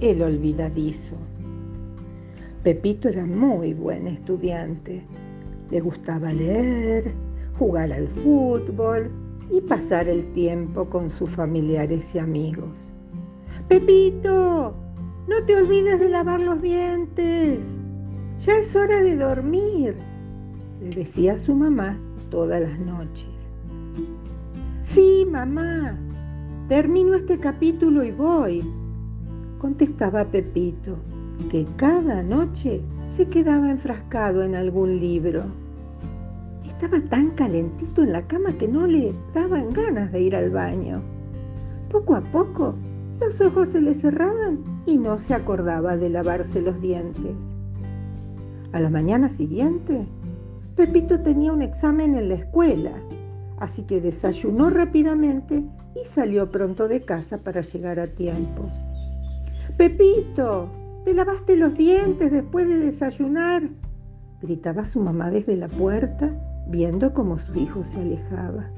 el olvidadizo. Pepito era muy buen estudiante. Le gustaba leer, jugar al fútbol y pasar el tiempo con sus familiares y amigos. Pepito, no te olvides de lavar los dientes. Ya es hora de dormir, le decía a su mamá todas las noches. Sí, mamá, termino este capítulo y voy, contestaba Pepito, que cada noche se quedaba enfrascado en algún libro. Estaba tan calentito en la cama que no le daban ganas de ir al baño. Poco a poco los ojos se le cerraban y no se acordaba de lavarse los dientes. A la mañana siguiente, Pepito tenía un examen en la escuela, así que desayunó rápidamente y salió pronto de casa para llegar a tiempo. Pepito, ¿te lavaste los dientes después de desayunar? gritaba su mamá desde la puerta, viendo cómo su hijo se alejaba.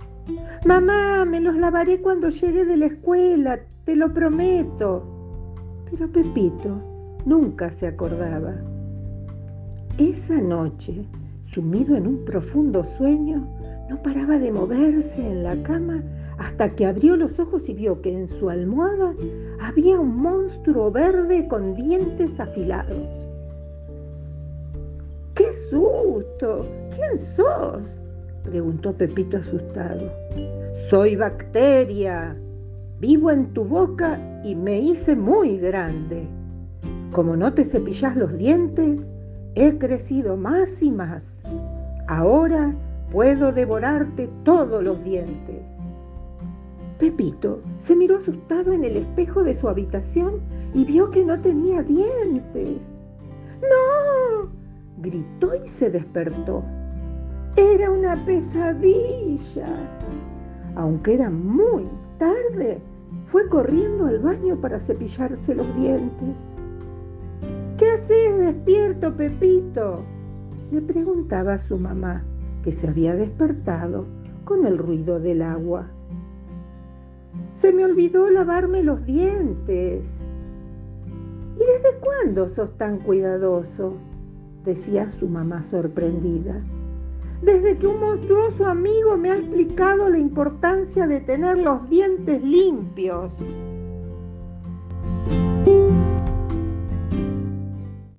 Mamá, me los lavaré cuando llegue de la escuela, te lo prometo. Pero Pepito nunca se acordaba. Esa noche, sumido en un profundo sueño, no paraba de moverse en la cama hasta que abrió los ojos y vio que en su almohada había un monstruo verde con dientes afilados. ¡Qué susto! ¿Quién sos? preguntó Pepito asustado. Soy bacteria. Vivo en tu boca y me hice muy grande. Como no te cepillas los dientes, he crecido más y más. Ahora puedo devorarte todos los dientes. Pepito se miró asustado en el espejo de su habitación y vio que no tenía dientes. ¡No! gritó y se despertó. Era una pesadilla. Aunque era muy tarde, fue corriendo al baño para cepillarse los dientes. ¿Qué haces despierto, Pepito? Le preguntaba su mamá, que se había despertado con el ruido del agua. Se me olvidó lavarme los dientes. ¿Y desde cuándo sos tan cuidadoso? decía su mamá sorprendida desde que un monstruoso amigo me ha explicado la importancia de tener los dientes limpios.